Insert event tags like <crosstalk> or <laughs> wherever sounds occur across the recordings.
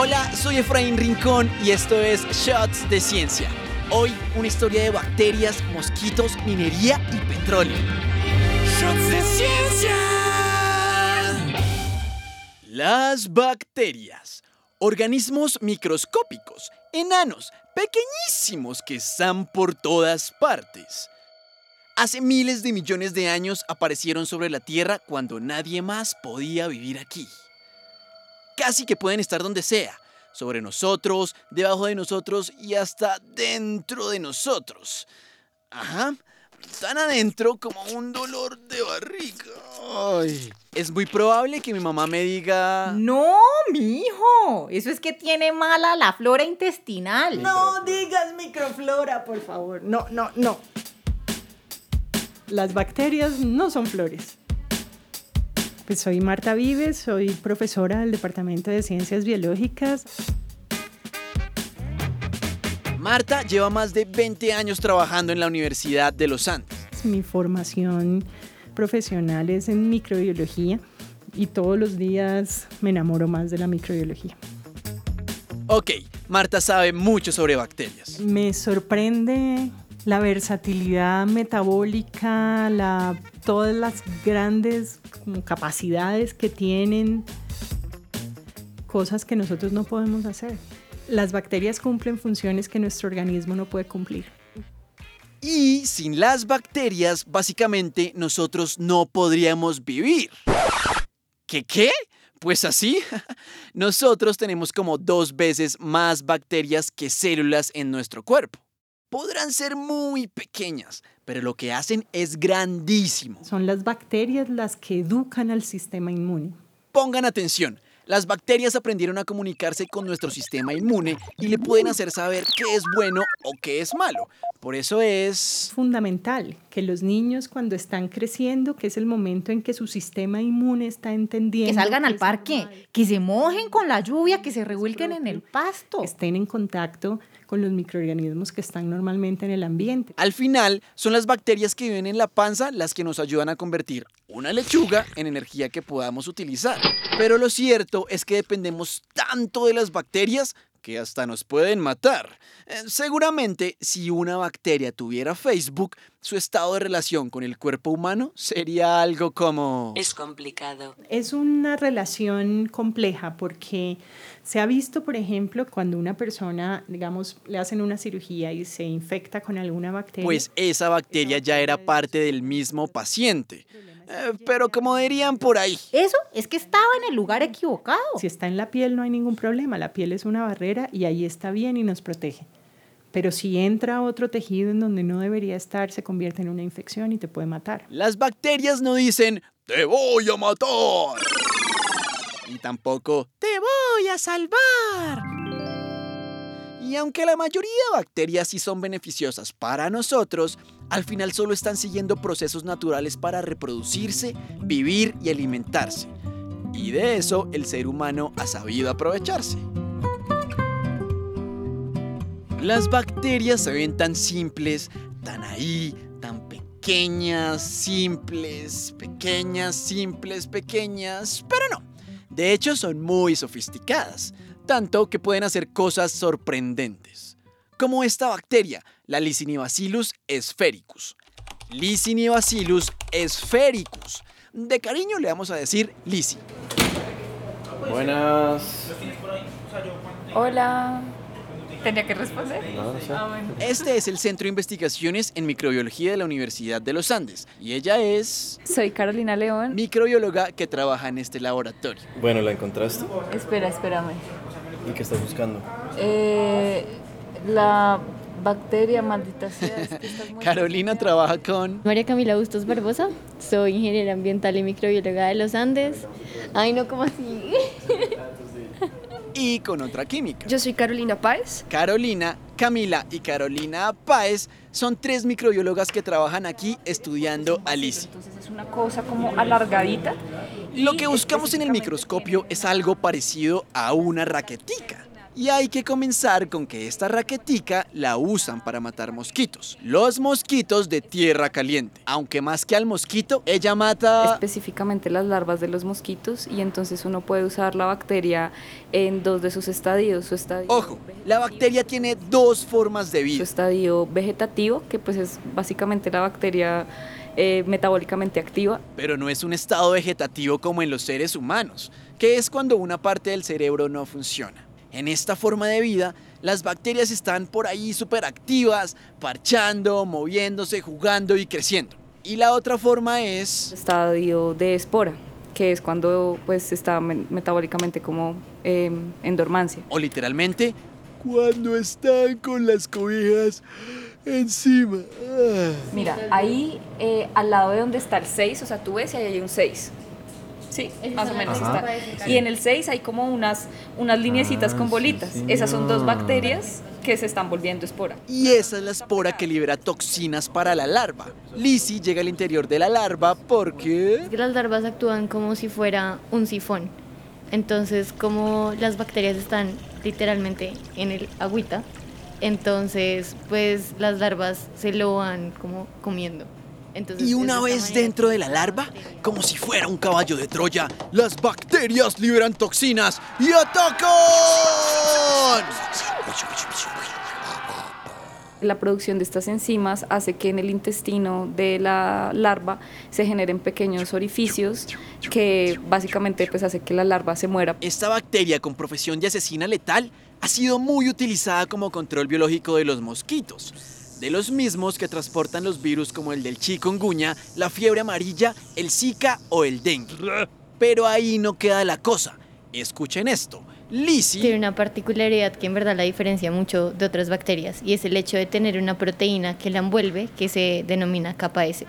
Hola, soy Efraín Rincón y esto es Shots de Ciencia. Hoy una historia de bacterias, mosquitos, minería y petróleo. Shots de Ciencia. Las bacterias. Organismos microscópicos, enanos, pequeñísimos que están por todas partes. Hace miles de millones de años aparecieron sobre la Tierra cuando nadie más podía vivir aquí casi que pueden estar donde sea, sobre nosotros, debajo de nosotros y hasta dentro de nosotros. Ajá, tan adentro como un dolor de barriga. Ay, es muy probable que mi mamá me diga... No, mi hijo, eso es que tiene mala la flora intestinal. No digas microflora, por favor. No, no, no. Las bacterias no son flores. Pues soy Marta Vives, soy profesora del Departamento de Ciencias Biológicas. Marta lleva más de 20 años trabajando en la Universidad de los Andes. Mi formación profesional es en microbiología y todos los días me enamoro más de la microbiología. Ok, Marta sabe mucho sobre bacterias. Me sorprende la versatilidad metabólica, todas las grandes capacidades que tienen, cosas que nosotros no podemos hacer. Las bacterias cumplen funciones que nuestro organismo no puede cumplir. Y sin las bacterias, básicamente nosotros no podríamos vivir. ¿Qué qué? Pues así, <laughs> nosotros tenemos como dos veces más bacterias que células en nuestro cuerpo podrán ser muy pequeñas, pero lo que hacen es grandísimo. Son las bacterias las que educan al sistema inmune. Pongan atención. Las bacterias aprendieron a comunicarse con nuestro sistema inmune y le pueden hacer saber qué es bueno o qué es malo. Por eso es fundamental que los niños cuando están creciendo, que es el momento en que su sistema inmune está entendiendo... Que salgan al parque, que se mojen con la lluvia, que se revuelquen en el pasto. Estén en contacto con los microorganismos que están normalmente en el ambiente. Al final, son las bacterias que viven en la panza las que nos ayudan a convertir una lechuga en energía que podamos utilizar. Pero lo cierto es que dependemos tanto de las bacterias que hasta nos pueden matar. Eh, seguramente, si una bacteria tuviera Facebook, su estado de relación con el cuerpo humano sería algo como... Es complicado. Es una relación compleja porque se ha visto, por ejemplo, cuando una persona, digamos, le hacen una cirugía y se infecta con alguna bacteria. Pues esa bacteria ya era parte del mismo paciente. Eh, pero como dirían por ahí. Eso es que estaba en el lugar equivocado. Si está en la piel no hay ningún problema. La piel es una barrera y ahí está bien y nos protege. Pero si entra otro tejido en donde no debería estar, se convierte en una infección y te puede matar. Las bacterias no dicen, te voy a matar. Y tampoco, te voy a salvar. Y aunque la mayoría de bacterias sí son beneficiosas para nosotros, al final solo están siguiendo procesos naturales para reproducirse, vivir y alimentarse. Y de eso el ser humano ha sabido aprovecharse. Las bacterias se ven tan simples, tan ahí, tan pequeñas, simples, pequeñas, simples, pequeñas, pero no. De hecho, son muy sofisticadas, tanto que pueden hacer cosas sorprendentes. Como esta bacteria, la Licinibacillus sphericus. Licinibacillus sphericus. De cariño le vamos a decir Lisi. Buenas. Hola. ¿Tenía que responder? Ah, este es el Centro de Investigaciones en Microbiología de la Universidad de los Andes y ella es... Soy Carolina León. Microbióloga que trabaja en este laboratorio. Bueno, ¿la encontraste? Espera, espérame. ¿Y qué estás buscando? Eh, la bacteria maldita sea. Carolina trabaja con... María Camila Bustos Barbosa, soy ingeniera ambiental y microbióloga de los Andes. Ay, no, ¿cómo así? Y con otra química. Yo soy Carolina Páez. Carolina, Camila y Carolina Páez son tres microbiólogas que trabajan aquí estudiando a Entonces es una cosa como alargadita. Lo que buscamos en el microscopio es algo parecido a una raquetica. Y hay que comenzar con que esta raquetica la usan para matar mosquitos. Los mosquitos de tierra caliente. Aunque más que al mosquito, ella mata... específicamente las larvas de los mosquitos y entonces uno puede usar la bacteria en dos de sus estadios. Su estadio Ojo, la bacteria tiene dos formas de su vida. estadio vegetativo, que pues es básicamente la bacteria eh, metabólicamente activa, Pero no es un estado vegetativo como en los seres humanos, que es cuando una parte del cerebro no funciona. En esta forma de vida, las bacterias están por ahí súper activas, parchando, moviéndose, jugando y creciendo. Y la otra forma es... estadio de espora, que es cuando pues está me- metabólicamente como eh, en dormancia. O literalmente, cuando están con las cobijas encima. Ah. Mira, ahí eh, al lado de donde está el 6, o sea, tú ves y ahí hay un 6. Sí, más o menos está. Y en el 6 hay como unas, unas lineecitas Ah, con sí, bolitas. Esas son dos bacterias que se están volviendo espora. Y esa es la espora que libera toxinas para la larva. Lizzie llega al interior de la larva porque... Es que las larvas actúan como si fuera un sifón. Entonces, como las bacterias están literalmente en el agüita, entonces, pues las larvas se lo van como comiendo. Entonces, Y una vez dentro de la larva, como si fuera un caballo de Troya, las bacterias liberan toxinas y atacan. La producción de estas enzimas hace que en el intestino de la larva se generen pequeños orificios que básicamente pues hace que la larva se muera. Esta bacteria con profesión de asesina letal ha sido muy utilizada como control biológico de los mosquitos. De los mismos que transportan los virus como el del chikungunya, la fiebre amarilla, el zika o el dengue. Pero ahí no queda la cosa. Escuchen esto. Lizzie Tiene una particularidad que en verdad la diferencia mucho de otras bacterias y es el hecho de tener una proteína que la envuelve que se denomina capa S.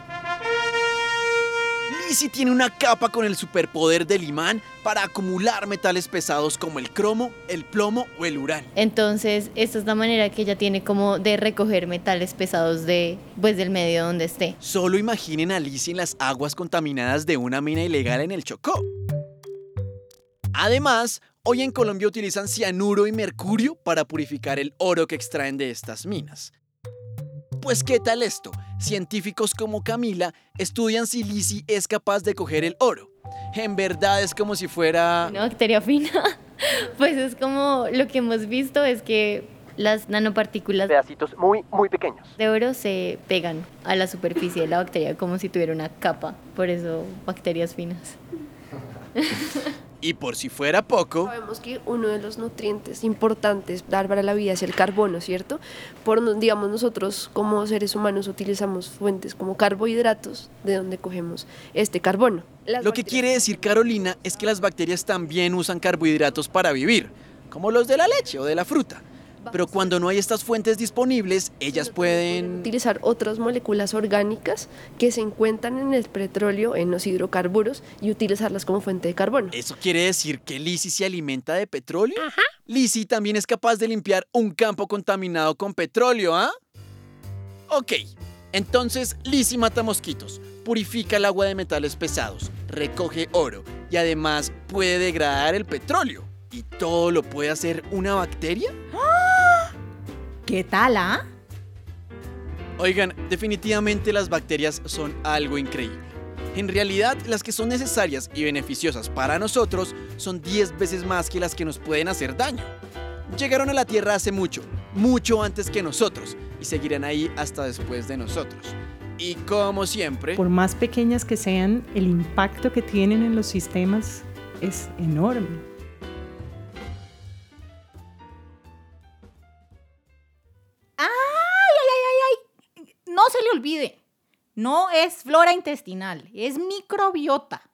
Lizzie tiene una capa con el superpoder del imán para acumular metales pesados como el cromo, el plomo o el uranio. Entonces, esta es la manera que ella tiene como de recoger metales pesados de, pues, del medio donde esté. Solo imaginen a Lizzie en las aguas contaminadas de una mina ilegal en el Chocó. Además, hoy en Colombia utilizan cianuro y mercurio para purificar el oro que extraen de estas minas. Pues qué tal esto, científicos como Camila estudian si Lizzie es capaz de coger el oro. En verdad es como si fuera... Una bacteria fina, <laughs> pues es como lo que hemos visto es que las nanopartículas pedacitos muy, muy pequeños. de oro se pegan a la superficie de la bacteria como si tuviera una capa, por eso bacterias finas. <laughs> Y por si fuera poco, Sabemos que uno de los nutrientes importantes dar para la vida es el carbono, ¿cierto? Por, digamos, nosotros como seres humanos utilizamos fuentes como carbohidratos de donde cogemos este carbono. Las Lo que quiere decir Carolina es que las bacterias también usan carbohidratos para vivir, como los de la leche o de la fruta. Pero cuando no hay estas fuentes disponibles, ellas pueden... utilizar otras moléculas orgánicas que se encuentran en el petróleo, en los hidrocarburos y utilizarlas como fuente de carbono. ¿Eso quiere decir que Lizzie se alimenta de petróleo? Ajá. Lizzie también es capaz de limpiar un campo contaminado con petróleo, ¿ah? Ok, entonces Lizzie mata mosquitos, purifica el agua de metales pesados, recoge oro y además puede degradar el petróleo. ¿Y todo lo puede hacer una bacteria? ¿Qué tal, ah? Oigan, definitivamente las bacterias son algo increíble. En realidad, las que son necesarias y beneficiosas para nosotros son 10 veces más que las que nos pueden hacer daño. Llegaron a la Tierra hace mucho, mucho antes que nosotros, y seguirán ahí hasta después de nosotros. Y como siempre, Por más pequeñas que sean, el impacto que tienen en los sistemas es enorme. Olvide. No es flora intestinal, es microbiota.